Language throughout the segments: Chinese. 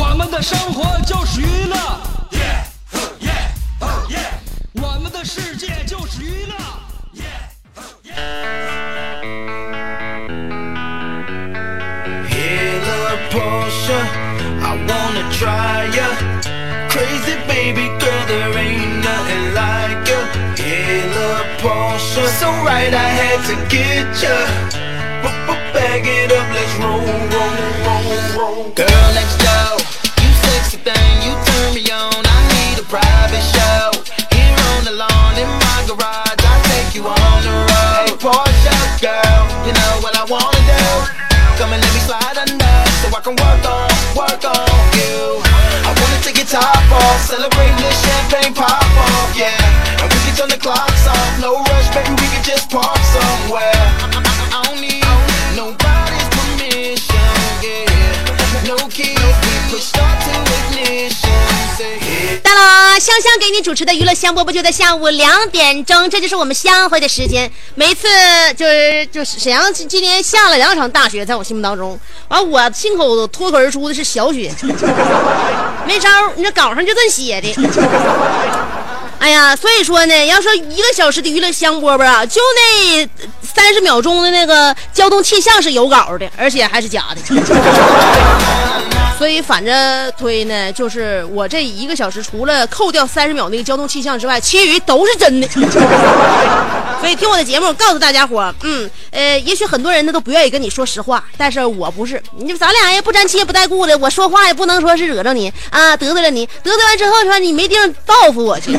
我们的生活就是娱乐，我们的世界就是娱乐。Hey, little Portia, I wanna try ya. Crazy baby girl, there ain't nothing like ya. Hey, little Portia, so right I had to get ya. Bag it up, let's roll, roll, roll, roll. Girl next slide under, so I can work on, work on you. I wanna take your top off, celebrate this champagne pop off, yeah. And we can turn the clocks off, no rush, baby, we can just park somewhere. Yeah. 到了，香香给你主持的娱乐香饽饽就在下午两点钟，这就是我们相会的时间。每次就是就是沈阳今今年下了两场大雪，在我心目当中，完我亲口脱口而出的是小雪，没招，你这稿上就这么写的。哎呀，所以说呢，要说一个小时的娱乐香饽饽啊，就那三十秒钟的那个交通气象是有稿的，而且还是假的。所以反着推呢，就是我这一个小时除了扣掉三十秒那个交通气象之外，其余都是真的。所以听我的节目，告诉大家伙，嗯，呃，也许很多人呢都不愿意跟你说实话，但是我不是，你咱俩也不沾亲也不带故的，我说话也不能说是惹着你啊，得罪了你，得罪完之后说你没地方报复我去。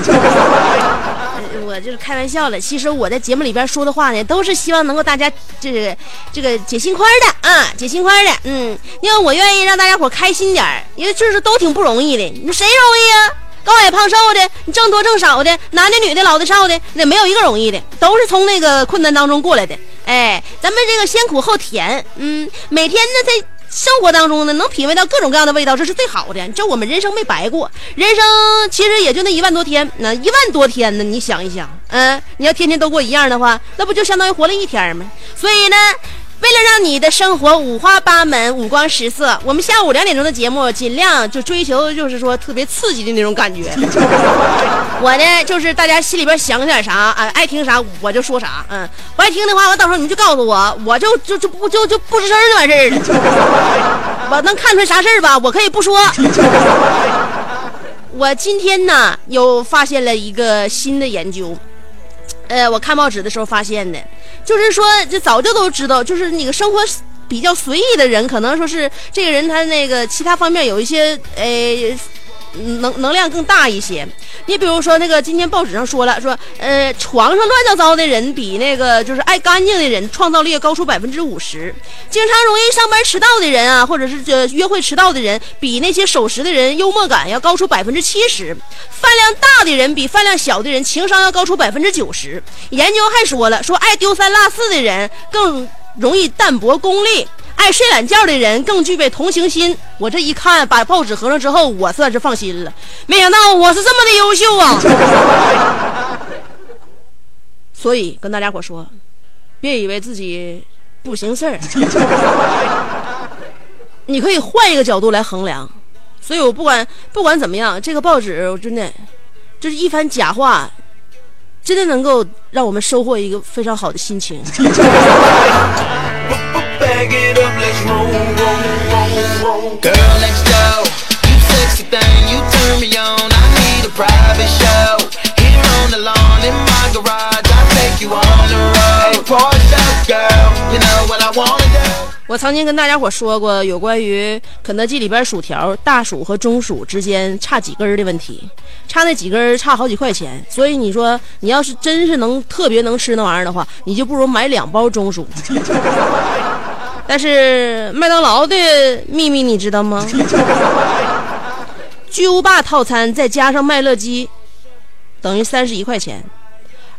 我就是开玩笑了，其实我在节目里边说的话呢，都是希望能够大家这个这个解心宽的啊，解心宽的，嗯，因为我愿意让大家伙开心点儿，因为就是都挺不容易的，你说谁容易啊？高矮胖瘦的，你挣多挣少的，男的女的，老的少的，那没有一个容易的，都是从那个困难当中过来的。哎，咱们这个先苦后甜，嗯，每天呢在生活当中呢能品味到各种各样的味道，这是最好的。这我们人生没白过，人生其实也就那一万多天，那一万多天呢，你想一想，嗯，你要天天都过一样的话，那不就相当于活了一天吗？所以呢。为了让你的生活五花八门、五光十色，我们下午两点钟的节目尽量就追求，就是说特别刺激的那种感觉。我呢，就是大家心里边想点啥啊，爱听啥我就说啥，嗯，不爱听的话，我到时候你们就告诉我，我就就就不就就不吱声就完事儿了。我能看出来啥事儿吧？我可以不说。我今天呢，又发现了一个新的研究。呃，我看报纸的时候发现的，就是说，就早就都知道，就是那个生活比较随意的人，可能说是这个人他那个其他方面有一些呃能能量更大一些。你比如说那个今天报纸上说了，说呃床上乱糟糟的人比那个就是爱干净的人创造力高出百分之五十，经常容易上班迟到的人啊，或者是这约会迟到的人，比那些守时的人幽默感要高出百分之七十。饭量大的人比饭量小的人情商要高出百分之九十。研究还说了，说爱丢三落四的人更容易淡泊功利，爱睡懒觉的人更具备同情心。我这一看，把报纸合上之后，我算是放心了。没想到我是这么的优秀啊！所以跟大家伙说，别以为自己不行事儿，你可以换一个角度来衡量。所以我不管不管怎么样，这个报纸真的就是一番假话，真的能够让我们收获一个非常好的心情。Girl 我曾经跟大家伙说过有关于肯德基里边薯条大薯和中薯之间差几根的问题差那几根差好几块钱所以你说你要是真是能特别能吃那玩意儿的话你就不如买两包中薯。但是麦当劳的秘密你知道吗？巨无霸套餐再加上麦乐鸡等于三十一块钱。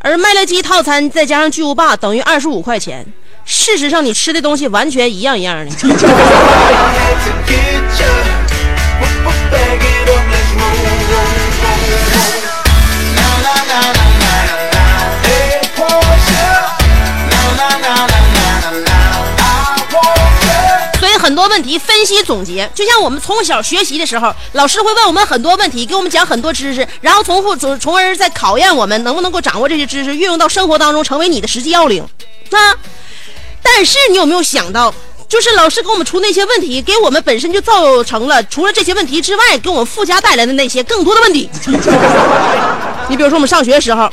而麦乐鸡套餐再加上巨无霸等于二十五块钱。事实上，你吃的东西完全一样一样的。问题分析总结，就像我们从小学习的时候，老师会问我们很多问题，给我们讲很多知识，然后从复从从而在考验我们能不能够掌握这些知识，运用到生活当中，成为你的实际要领啊。但是你有没有想到，就是老师给我们出那些问题，给我们本身就造成了除了这些问题之外，给我们附加带来的那些更多的问题。你比如说我们上学的时候，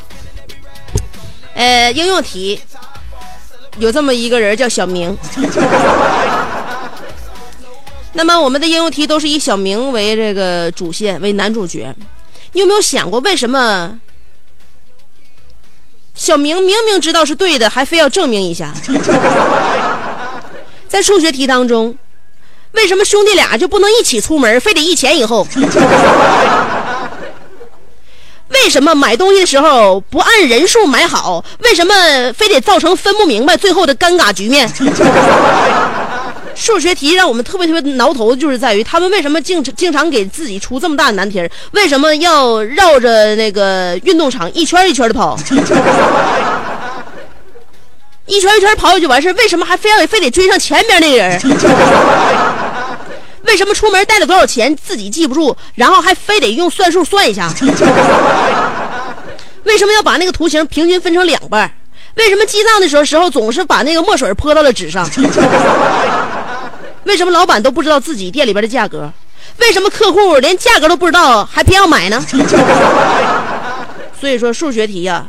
呃，应用题有这么一个人叫小明。那么我们的应用题都是以小明为这个主线，为男主角。你有没有想过，为什么小明明明知道是对的，还非要证明一下？在数学题当中，为什么兄弟俩就不能一起出门，非得一前一后？为什么买东西的时候不按人数买好？为什么非得造成分不明白最后的尴尬局面？数学题让我们特别特别挠头，就是在于他们为什么经经常给自己出这么大的难题？为什么要绕着那个运动场一圈一圈的跑？一圈一圈跑就完事，为什么还非要非得追上前边那个人？为什么出门带了多少钱自己记不住，然后还非得用算术算一下？为什么要把那个图形平均分成两半？为什么记账的时候时候总是把那个墨水泼到了纸上？为什么老板都不知道自己店里边的价格？为什么客户连价格都不知道还偏要买呢？所以说数学题呀、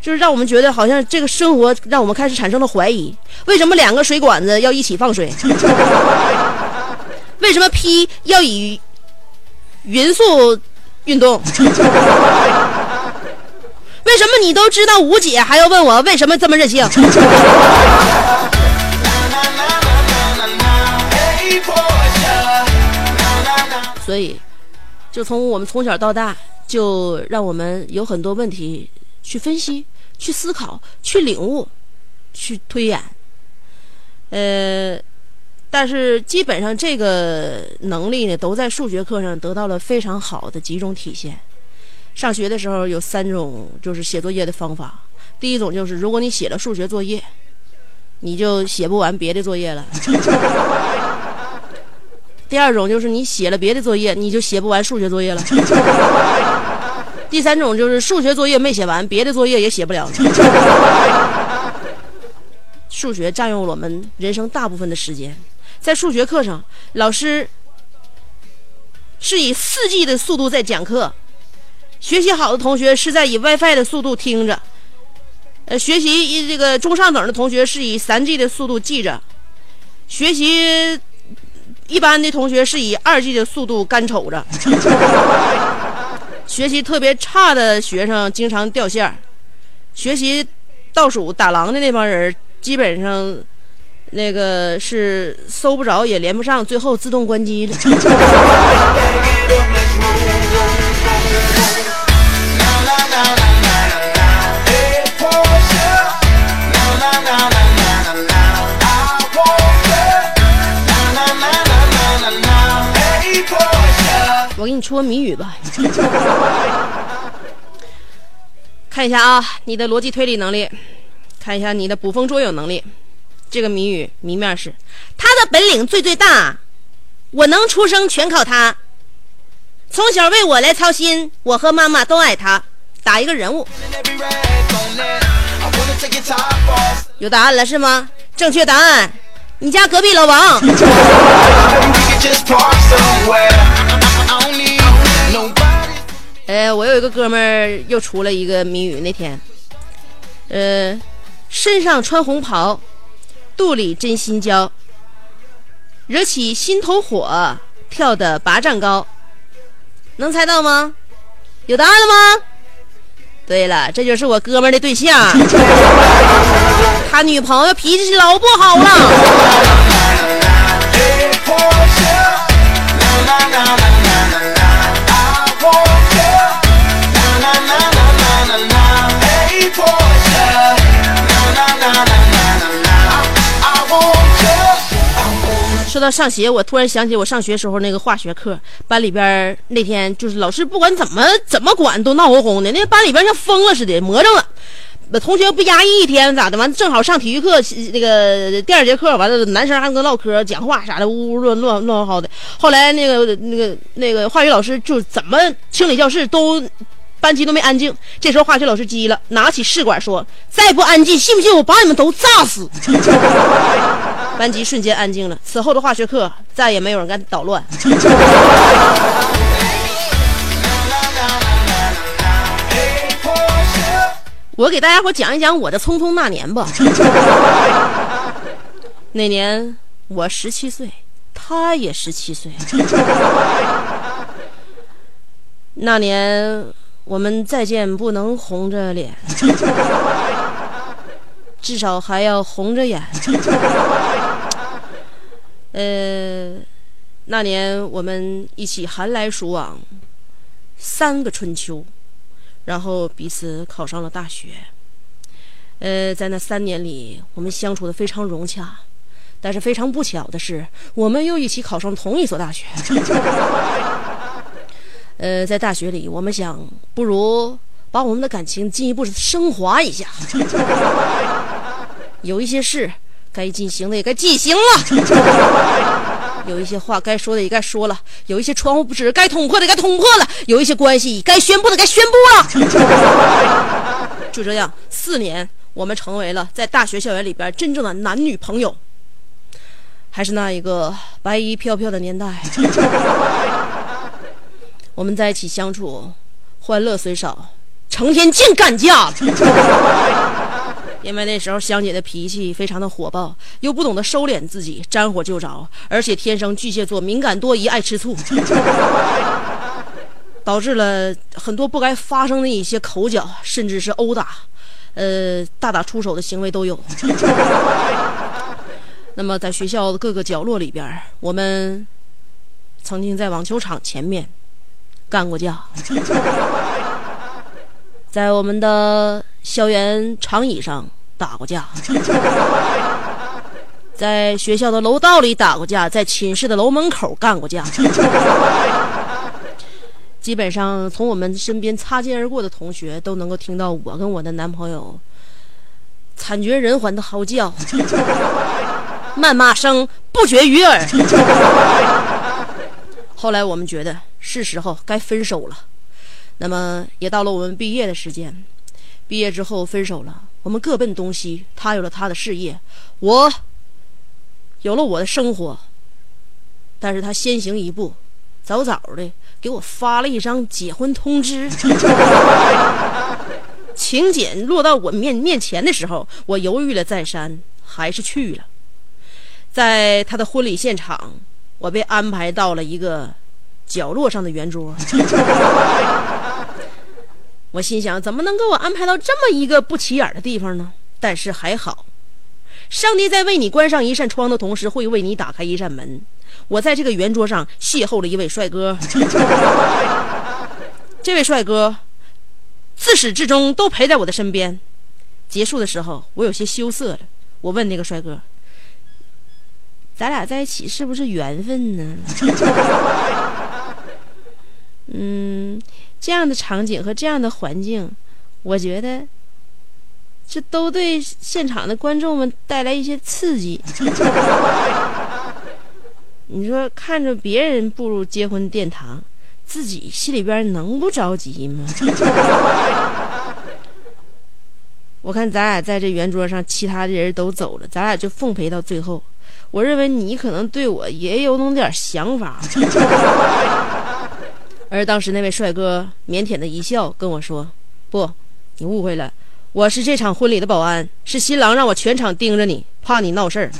就是让我们觉得好像这个生活让我们开始产生了怀疑：为什么两个水管子要一起放水？为什么 P 要以匀速运动？为什么你都知道无解，还要问我为什么这么任性？所以，就从我们从小到大，就让我们有很多问题去分析、去思考、去领悟、去推演。呃，但是基本上这个能力呢，都在数学课上得到了非常好的集中体现。上学的时候有三种就是写作业的方法，第一种就是如果你写了数学作业，你就写不完别的作业了。第二种就是你写了别的作业，你就写不完数学作业了。第三种就是数学作业没写完，别的作业也写不了了。数学占用了我们人生大部分的时间，在数学课上，老师是以四 G 的速度在讲课，学习好的同学是在以 WiFi 的速度听着，呃，学习这个中上等的同学是以三 G 的速度记着，学习一般的同学是以二 G 的速度干瞅着，学习特别差的学生经常掉线儿，学习倒数打狼的那帮人基本上那个是搜不着也连不上，最后自动关机了。你出个谜语吧，看一下啊，你的逻辑推理能力，看一下你的捕风捉影能力。这个谜语谜面是：他的本领最最大，我能出生全靠他。从小为我来操心，我和妈妈都爱他。打一个人物，有答案了是吗？正确答案，你家隔壁老王。呃，我有一个哥们儿又出了一个谜语，那天，呃，身上穿红袍，肚里真心焦，惹起心头火，跳得八丈高。能猜到吗？有答案了吗？对了，这就是我哥们儿的对象，他女朋友脾气老不好了。说到上学，我突然想起我上学时候那个化学课，班里边那天就是老师不管怎么怎么管都闹哄哄的，那班里边像疯了似的，魔怔了。那同学不压抑一天咋的？完正好上体育课，那个第二节课完了，男生还跟唠嗑、讲话啥的，呜呜乱乱乱嚎的。后来那个那个那个化学老师就怎么清理教室都。班级都没安静，这时候化学老师急了，拿起试管说：“再不安静，信不信我把你们都炸死？” 班级瞬间安静了。此后的化学课再也没有人敢捣乱。我给大家伙讲一讲我的匆匆那年吧。那年我十七岁，他也十七岁。那年我们再见不能红着脸，至少还要红着眼。呃，那年我们一起寒来暑往，三个春秋。然后彼此考上了大学。呃，在那三年里，我们相处的非常融洽，但是非常不巧的是，我们又一起考上同一所大学。呃，在大学里，我们想，不如把我们的感情进一步升华一下。有一些事该进行的也该进行了。有一些话该说的也该说了，有一些窗户纸该捅破的该捅破了，有一些关系该宣布的该宣布了。就这样，四年，我们成为了在大学校园里边真正的男女朋友。还是那一个白衣飘飘的年代，我们在一起相处，欢乐虽少，成天净干架。因为那时候香姐的脾气非常的火爆，又不懂得收敛自己，沾火就着，而且天生巨蟹座敏感多疑，爱吃醋，导致了很多不该发生的一些口角，甚至是殴打，呃，大打出手的行为都有。那么在学校的各个角落里边，我们曾经在网球场前面干过架。在我们的校园长椅上打过架，在学校的楼道里打过架，在寝室的楼门口干过架。基本上从我们身边擦肩而过的同学都能够听到我跟我的男朋友惨绝人寰的嚎叫，谩骂声不绝于耳。后来我们觉得是时候该分手了。那么也到了我们毕业的时间，毕业之后分手了，我们各奔东西。他有了他的事业，我有了我的生活。但是他先行一步，早早的给我发了一张结婚通知。请柬落到我面面前的时候，我犹豫了再三，还是去了。在他的婚礼现场，我被安排到了一个角落上的圆桌。我心想，怎么能给我安排到这么一个不起眼的地方呢？但是还好，上帝在为你关上一扇窗的同时，会为你打开一扇门。我在这个圆桌上邂逅了一位帅哥，这位帅哥自始至终都陪在我的身边。结束的时候，我有些羞涩了。我问那个帅哥：“咱俩在一起是不是缘分呢？” 嗯。这样的场景和这样的环境，我觉得这都对现场的观众们带来一些刺激。你说看着别人步入结婚殿堂，自己心里边能不着急吗？我看咱俩在这圆桌上，其他的人都走了，咱俩就奉陪到最后。我认为你可能对我也有那么点想法。而当时那位帅哥腼腆的一笑，跟我说：“不，你误会了，我是这场婚礼的保安，是新郎让我全场盯着你，怕你闹事儿。”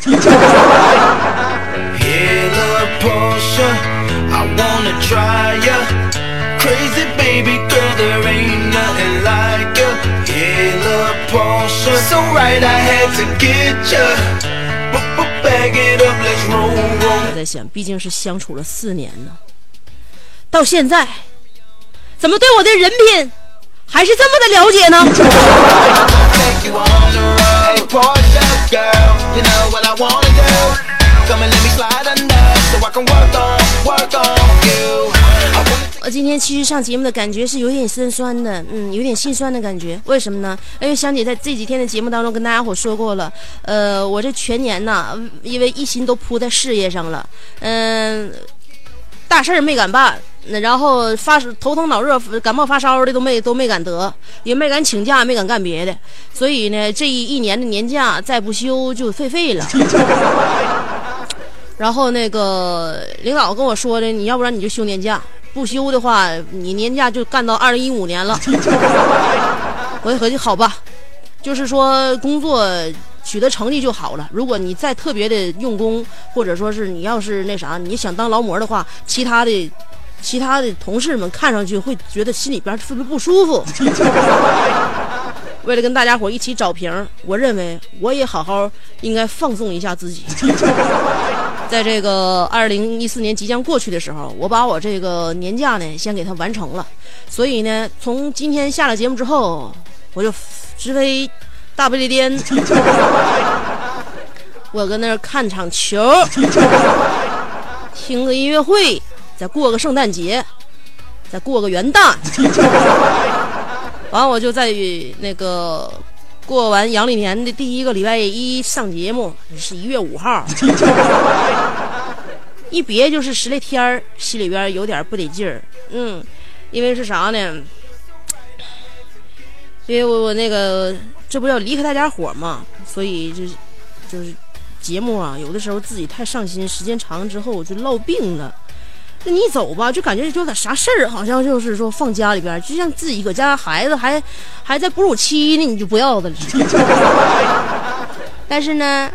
我在想，毕竟是相处了四年呢，到现在怎么对我的人品还是这么的了解呢？我今天其实上节目的感觉是有点心酸的嗯有点心酸的感觉。为什么呢？因为香姐在这几天的节目当中跟大家伙说过了呃我这全年呢因为一心都扑在事业上了嗯大事儿没敢办。那然后发头疼脑热、感冒发烧的都没都没敢得，也没敢请假，没敢干别的，所以呢，这一一年的年假再不休就废废了。然后那个领导跟我说的，你要不然你就休年假，不休的话，你年假就干到二零一五年了。我就合计好吧，就是说工作取得成绩就好了。如果你再特别的用功，或者说是你要是那啥，你想当劳模的话，其他的其他的同事们看上去会觉得心里边特别不舒服。为了跟大家伙一起找平，我认为我也好好应该放纵一下自己。在这个二零一四年即将过去的时候，我把我这个年假呢先给它完成了，所以呢，从今天下了节目之后，我就直飞大不列颠，我搁那儿看场球，听个音乐会，再过个圣诞节，再过个元旦，完我就在那个过完阳历年的第一个礼拜一上节目，是一月五号。一别就是十来天儿，心里边有点不得劲儿。嗯，因为是啥呢？因为我我那个这不要离开大家伙儿嘛，所以就是就是节目啊，有的时候自己太上心，时间长之后就落病了。那你一走吧，就感觉就有点啥事儿，好像就是说放家里边，就像自己搁家孩子还还在哺乳期呢，你就不要的了。但是呢，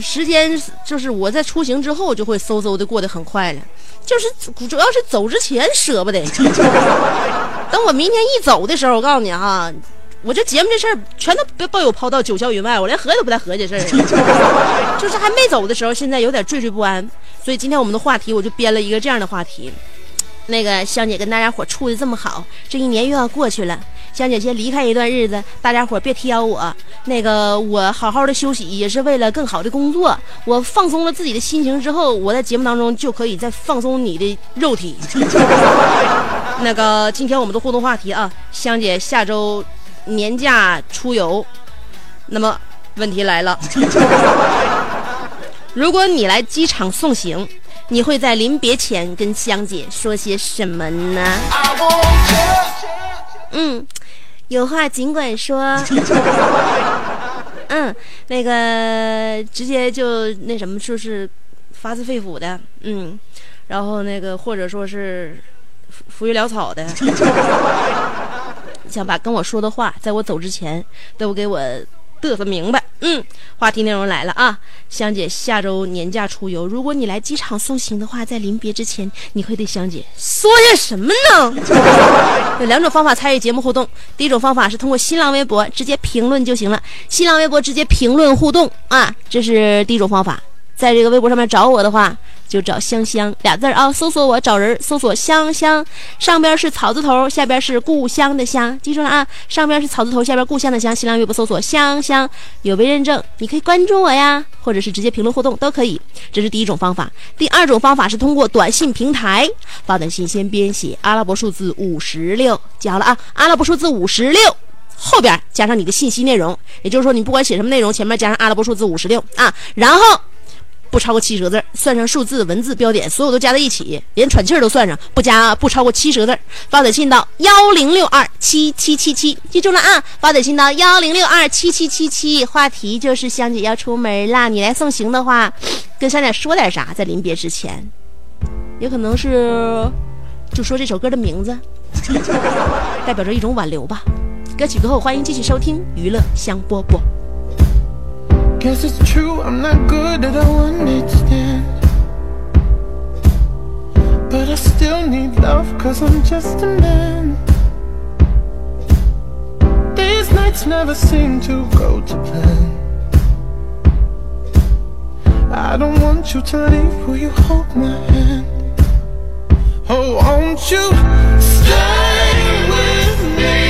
时间就是我在出行之后就会嗖嗖的过得很快了，就是主要是走之前舍不得。等我明天一走的时候，我告诉你哈，我这节目这事儿全都被被我抛到九霄云外，我连合计都不带合计这事儿。就是还没走的时候，现在有点惴惴不安，所以今天我们的话题我就编了一个这样的话题。那个香姐跟大家伙处的这么好，这一年又要过去了，香姐先离开一段日子，大家伙别挑我。那个我好好的休息，也是为了更好的工作。我放松了自己的心情之后，我在节目当中就可以再放松你的肉体。那个今天我们的互动话题啊，香姐下周年假出游，那么问题来了，如果你来机场送行。你会在临别前跟香姐说些什么呢.嗯，有话尽管说。嗯，那个直接就那什么，就是发自肺腑的，嗯，然后那个或者说是浮浮于潦草的，想把跟我说的话，在我走之前都给我嘚瑟明白。嗯，话题内容来了啊，香姐下周年假出游，如果你来机场送行的话，在临别之前，你会对香姐说些什么呢？有两种方法参与节目互动，第一种方法是通过新浪微博直接评论就行了，新浪微博直接评论互动啊，这是第一种方法。在这个微博上面找我的话，就找香香俩字儿啊，搜索我找人，搜索香香，上边是草字头，下边是故乡的乡，记住了啊，上边是草字头，下边故乡的乡。新浪微博搜索香香，有被认证，你可以关注我呀，或者是直接评论互动都可以。这是第一种方法。第二种方法是通过短信平台发短信，先编写阿拉伯数字五十六，记好了啊，阿拉伯数字五十六。后边加上你的信息内容，也就是说，你不管写什么内容，前面加上阿拉伯数字五十六啊，然后不超过七十个字，算上数字、文字、标点，所有都加在一起，连喘气儿都算上，不加不超过七十个字。发短信到幺零六二七七七七，记住了啊！发短信到幺零六二七七七七，话题就是香姐要出门啦，你来送行的话，跟香姐说点啥，在临别之前，也可能是就说这首歌的名字，代表着一种挽留吧。歌曲过后，欢迎继续收听娱乐香饽饽。Guess it's true, I'm not good at I understand. But I still need love, cause I'm just a man. These nights never seem to go to plan. I don't want you to leave, will you hold my hand? Oh, won't you stay with me?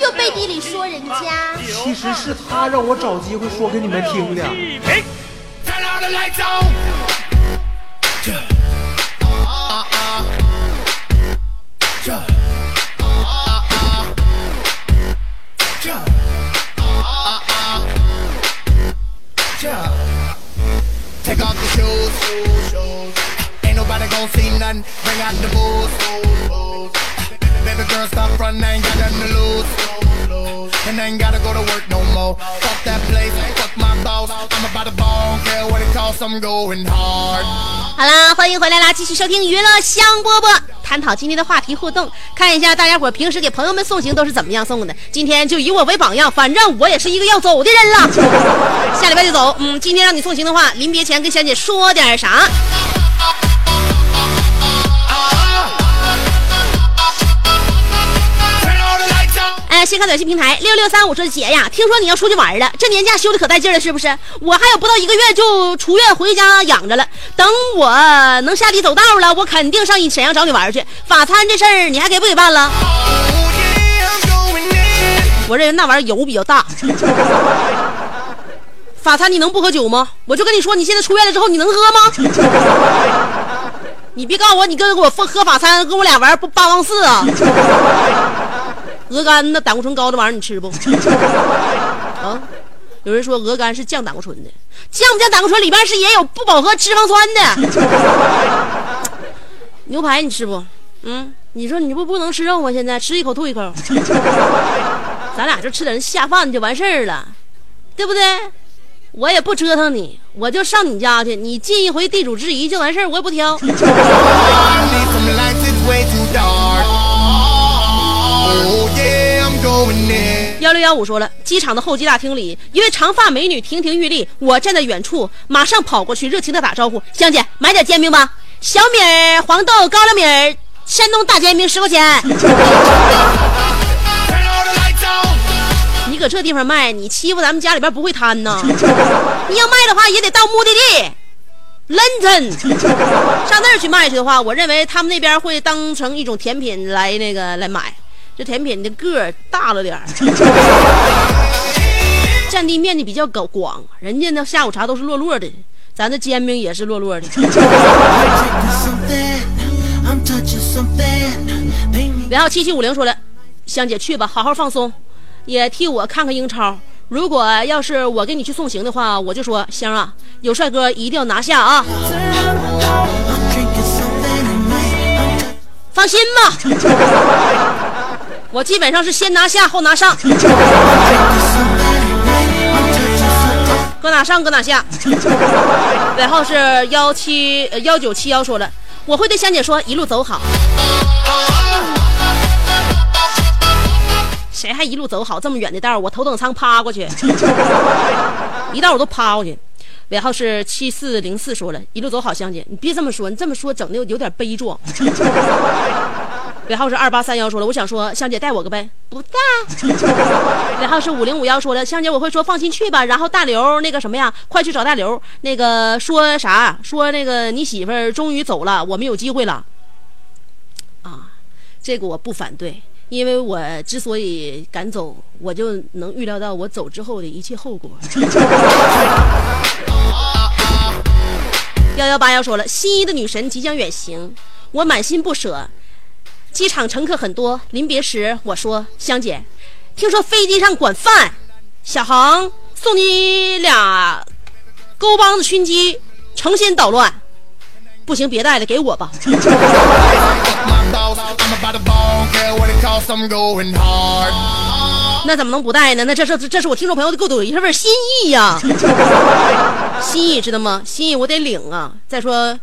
又背地里说人家。其实是他让我找机会说给你们听的。Turn all the lights on. Take off the shoes. Ain't nobody gonna see nothing. Bring out the booze. Baby girl, stop running. Got nothing to lose. 好啦欢迎回来啦继续收听娱乐香波波探讨今天的话题互动。看一下大家伙平时给朋友们送行都是怎么样送的今天就以我为榜样反正我也是一个要走的人了。下礼拜就走嗯今天让你送行的话临别前跟香姐说点啥。先看短信平台六六三五说姐呀，听说你要出去玩了，这年假休的可带劲了，是不是？我还有不到一个月就出院回家养着了，等我能下地走道了，我肯定上你沈阳找你玩去。法餐这事儿你还给不给办了？我认为那玩意儿油比较大。法餐你能不喝酒吗？我就跟你说，你现在出院了之后，你能喝吗？你别告诉我，你跟我喝法餐，跟我俩玩不八王四啊！鹅肝那胆固醇高的玩意儿你吃不？啊？有人说鹅肝是降胆固醇的，降不降胆固醇里边是也有不饱和脂肪酸的。牛排你吃不？嗯，你说你不不能吃肉吗？现在吃一口吐一口，咱俩就吃点下饭就完事儿了，对不对？我也不折腾你，我就上你家去，你尽一回地主之谊就完事儿，我也不挑。幺六幺五说了，机场的候机大厅里，一位长发美女亭亭玉立，我站在远处，马上跑过去，热情的打招呼：“香姐，买点煎饼吧，小米儿、黄豆、高粱米儿，山东大煎饼十块钱。”你搁这地方卖，你欺负咱们家里边不会摊呐？你要卖的话，也得到目的地。London，上那儿去卖去的话，我认为他们那边会当成一种甜品来那个来买。这甜品的个儿大了点儿，占地面积比较高广。人家那下午茶都是落落的，咱这煎饼也是落落的。然后七七五零说了，香姐去吧，好好放松，也替我看看英超。如果要是我给你去送行的话，我就说香啊，有帅哥一定要拿下啊！放心吧。我基本上是先拿下后拿上，搁哪上搁哪下。尾号是幺七幺九七幺说了，我会对香姐说一路走好。谁还一路走好？这么远的道我头等舱趴过去，一道我都趴过去。尾号是七四零四说了一路走好，香姐你别这么说，你这么说整的有点悲壮。尾号是二八三幺，说了，我想说，香姐带我个呗，不带。尾号是五零五幺，说了，香姐我会说，放心去吧。然后大刘那个什么呀，快去找大刘，那个说啥？说那个你媳妇儿终于走了，我们有机会了。啊，这个我不反对，因为我之所以敢走，我就能预料到我走之后的一切后果。幺幺八幺说了，心仪的女神即将远行，我满心不舍。机场乘客很多，临别时我说：“香姐，听说飞机上管饭，小航送你俩勾帮子熏鸡，成心捣乱。不行，别带了，给我吧。那怎么能不带呢？那这是这是我听众朋友的给我一份心意呀，心意知道吗？心意我得领啊。再说。”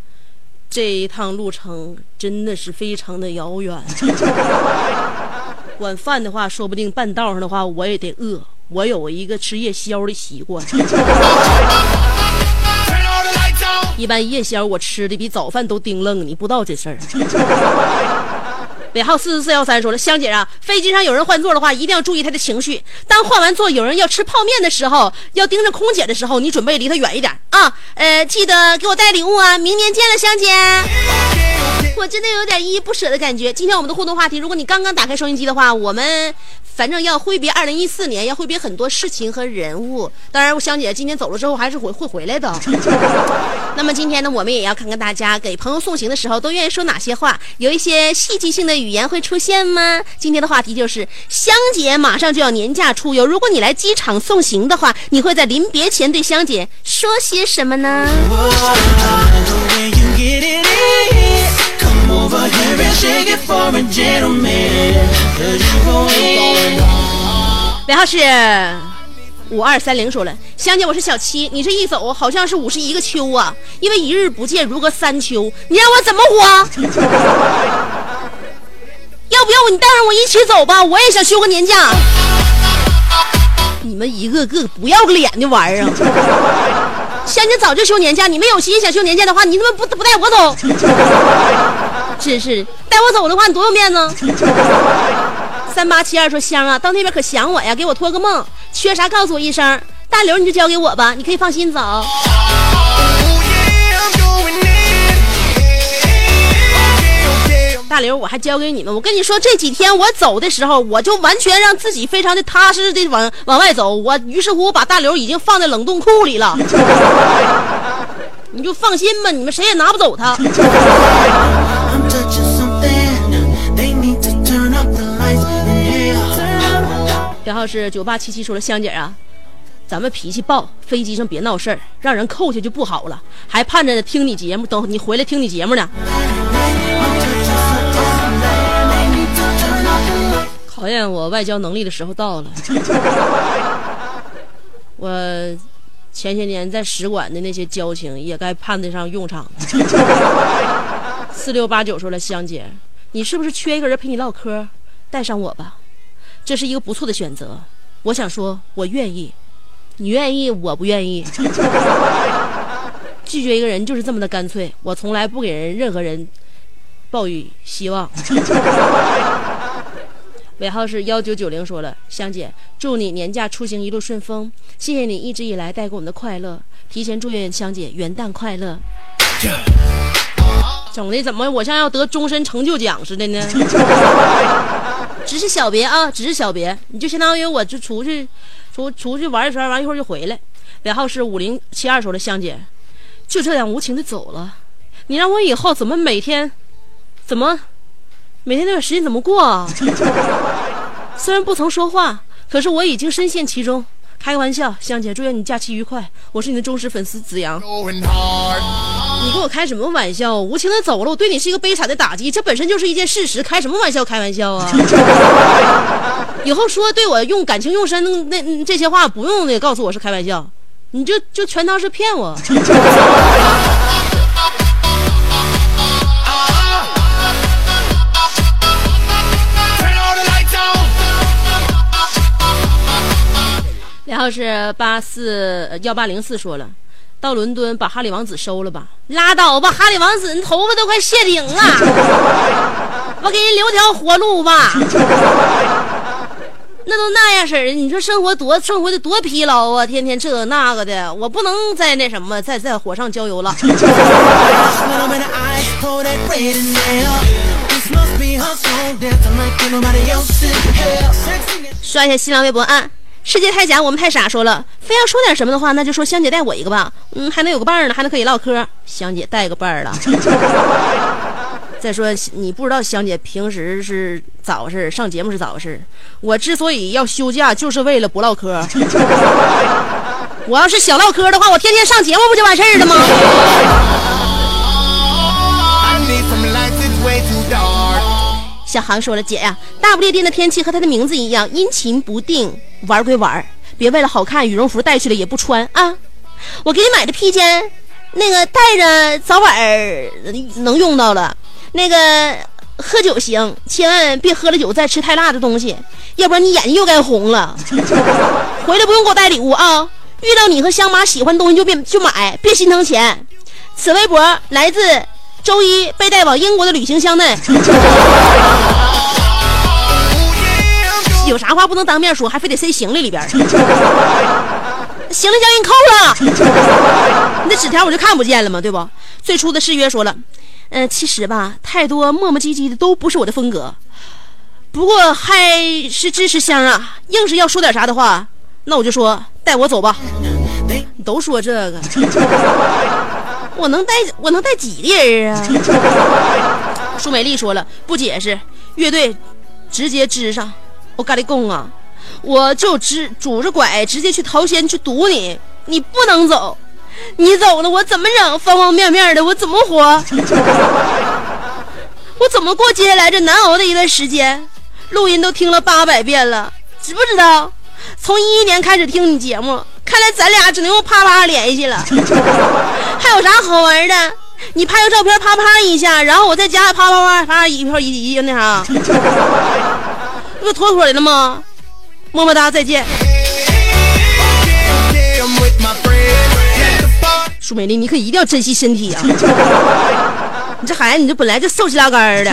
这一趟路程真的是非常的遥远。晚饭的话，说不定半道上的话我也得饿。我有一个吃夜宵的习惯，一般夜宵我吃的比早饭都丁愣，你不知道这事儿。尾号四四四幺三说了，香姐啊，飞机上有人换座的话，一定要注意他的情绪。当换完座有人要吃泡面的时候，要盯着空姐的时候，你准备离他远一点啊。呃，记得给我带礼物啊，明年见了，香姐。我真的有点依依不舍的感觉。今天我们的互动话题，如果你刚刚打开收音机的话，我们。反正要挥别二零一四年，要挥别很多事情和人物。当然，香姐今天走了之后还是会会回来的。那么今天呢，我们也要看看大家给朋友送行的时候都愿意说哪些话，有一些戏剧性的语言会出现吗？今天的话题就是香姐马上就要年假出游，如果你来机场送行的话，你会在临别前对香姐说些什么呢？尾号是五二三零，说了，香姐，我是小七，你这一走好像是五十一个秋啊，因为一日不见如隔三秋，你让我怎么活？要不要你带上我一起走吧？我也想休个年假。你们一个个不要个脸的玩意儿啊！香姐早就休年假，你们有心想休年假的话，你怎么不不带我走？真是带我走的话，你多有面子。三八七二说香啊，到那边可想我呀，给我托个梦，缺啥告诉我一声。大刘你就交给我吧，你可以放心走。大刘，我还交给你们。我跟你说，这几天我走的时候，我就完全让自己非常的踏实的往往外走。我于是乎，我把大刘已经放在冷冻库里了。你就放心吧，你们谁也拿不走他。编号是九八七七说了，香姐啊，咱们脾气暴，飞机上别闹事儿，让人扣下就不好了，还盼着听你节目，等你回来听你节目呢。考验我外交能力的时候到了。我前些年在使馆的那些交情也该派得上用场。四六八九说了，香姐，你是不是缺一个人陪你唠嗑？带上我吧，这是一个不错的选择。我想说，我愿意。你愿意，我不愿意。拒绝一个人就是这么的干脆。我从来不给人任何人抱以希望。尾号是幺九九零，说了，香姐，祝你年假出行一路顺风，谢谢你一直以来带给我们的快乐，提前祝愿香姐元旦快乐。整的怎么我像要得终身成就奖似的呢？只是小别啊，只是小别，你就相当于我就出去，出出去玩一圈，完一会儿就回来。尾号是五零七二，说的，香姐，就这样无情的走了，你让我以后怎么每天，怎么？每天那段时间怎么过啊？虽然不曾说话，可是我已经深陷其中。开个玩笑，香姐，祝愿你假期愉快。我是你的忠实粉丝子阳。你跟我开什么玩笑？无情的走了，我对你是一个悲惨的打击，这本身就是一件事实。开什么玩笑？开玩笑啊！以后说对我用感情用深那这些话，不用的告诉我是开玩笑，你就就全当是骗我。然后是八四幺八零四说了，到伦敦把哈里王子收了吧，拉倒吧，哈里王子，你头发都快谢顶了，我给人留条活路吧。那都那样式儿的，你说生活多生活的多疲劳啊，天天这那个的，我不能再那什么，再再火上浇油了。刷一下新浪微博啊。世界太假，我们太傻。说了，非要说点什么的话，那就说香姐带我一个吧。嗯，还能有个伴儿呢，还能可以唠嗑。香姐带个伴儿了。再说，你不知道香姐平时是咋回事上节目是咋回事我之所以要休假，就是为了不唠嗑。我要是想唠嗑的话，我天天上节目不就完事儿了吗？小航说了：“姐呀，大不列颠的天气和它的名字一样阴晴不定。玩归玩，别为了好看，羽绒服带去了也不穿啊！我给你买的披肩，那个带着早晚能用到了。那个喝酒行，千万别喝了酒再吃太辣的东西，要不然你眼睛又该红了。回来不用给我带礼物啊！遇到你和香妈喜欢的东西就别就买，别心疼钱。此微博来自。”周一被带往英国的旅行箱内？有啥话不能当面说，还非得塞行李里边？行李箱给你扣了，你的纸条我就看不见了嘛，对不？最初的誓约说了，嗯，其实吧，太多磨磨唧唧的都不是我的风格。不过还是支持香啊，硬是要说点啥的话，那我就说带我走吧。都说这个。我能带我能带几个人啊？舒美丽说了不解释，乐队直接支上。我咖喱贡啊，我就直拄着拐直接去桃仙去堵你，你不能走，你走了我怎么整？方方面面的我怎么活？我怎么过接下来这难熬的一段时间？录音都听了八百遍了，知不知道？从一一年开始听你节目。看来咱俩只能用啪啪联系了。还有啥好玩的？你拍个照片，啪啪一下，然后我再加啪啪啪啪一票一一那啥，这不妥妥的了吗？么么哒，再见。舒美丽，你可一定要珍惜身体啊！你这孩子，你这本来就瘦气拉杆的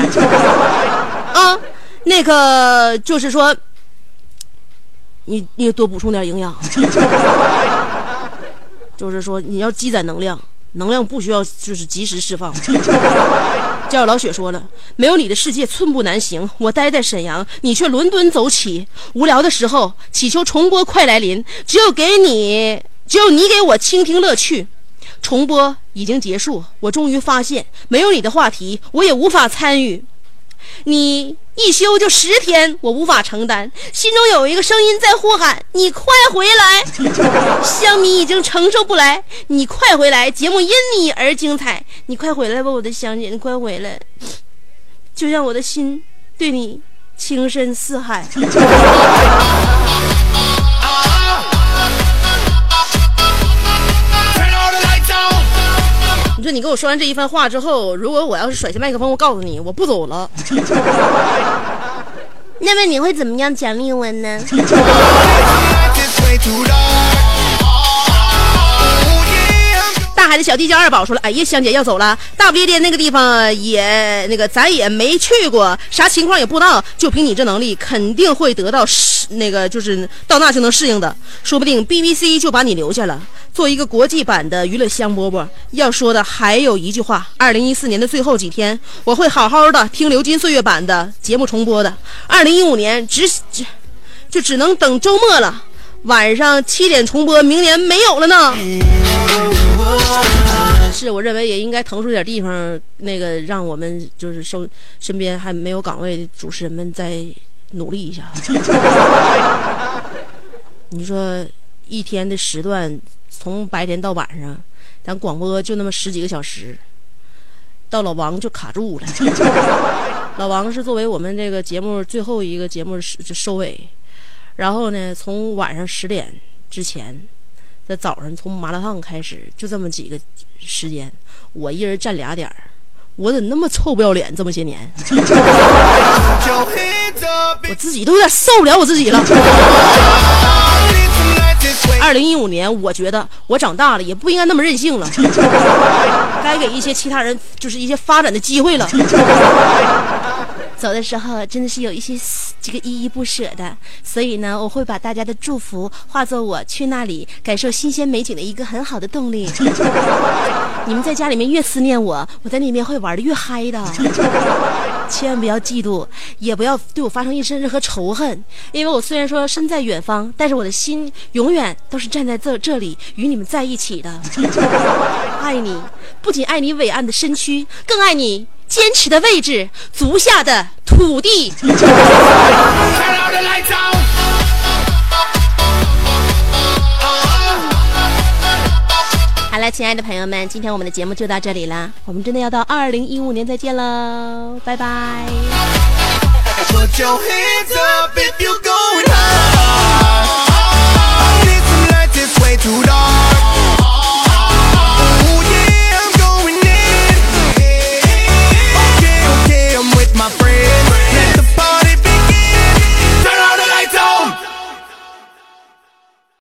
啊。那个就是说。你你多补充点营养，就是说你要积攒能量，能量不需要就是及时释放。叫老雪说了，没有你的世界寸步难行。我待在沈阳，你却伦敦走起。无聊的时候，祈求重播快来临。只有给你，只有你给我倾听乐趣。重播已经结束，我终于发现，没有你的话题，我也无法参与。你一休就十天，我无法承担。心中有一个声音在呼喊：“你快回来！” 香米已经承受不来，你快回来！节目因你而精彩，你快回来吧，我的香姐，你快回来！就让我的心对你情深似海。你说你跟我说完这一番话之后，如果我要是甩下麦克风，我告诉你，我不走了。那么你会怎么样奖励我呢？大海的小弟叫二宝说了：“哎呀，香姐要走了，大不列颠那个地方也那个咱也没去过，啥情况也不知道。就凭你这能力，肯定会得到那个就是到那就能适应的，说不定 BBC 就把你留下了，做一个国际版的娱乐香饽饽。要说的还有一句话：二零一四年的最后几天，我会好好的听《流金岁月版》的节目重播的。二零一五年只只就只能等周末了，晚上七点重播，明年没有了呢。”是我认为也应该腾出点地方，那个让我们就是收身边还没有岗位的主持人们再努力一下。你说一天的时段从白天到晚上，咱广播就那么十几个小时，到老王就卡住了。老王是作为我们这个节目最后一个节目收收尾，然后呢，从晚上十点之前。在早上从麻辣烫开始，就这么几个时间，我一人占俩点儿，我怎么那么臭不要脸？这么些年，我自己都有点受不了我自己了。二零一五年，我觉得我长大了，也不应该那么任性了，该给一些其他人就是一些发展的机会了。走的时候真的是有一些这个依依不舍的，所以呢，我会把大家的祝福化作我去那里感受新鲜美景的一个很好的动力。你们在家里面越思念我，我在里面会玩的越嗨的。千万不要嫉妒，也不要对我发生一身任何仇恨，因为我虽然说身在远方，但是我的心永远都是站在这这里与你们在一起的。爱你，不仅爱你伟岸的身躯，更爱你。坚持的位置足下的土地好了亲爱的朋友们今天我们的节目就到这里了我们真的要到二零一五年再见喽拜拜 put your hands up if you're going i need some lights it's way too dark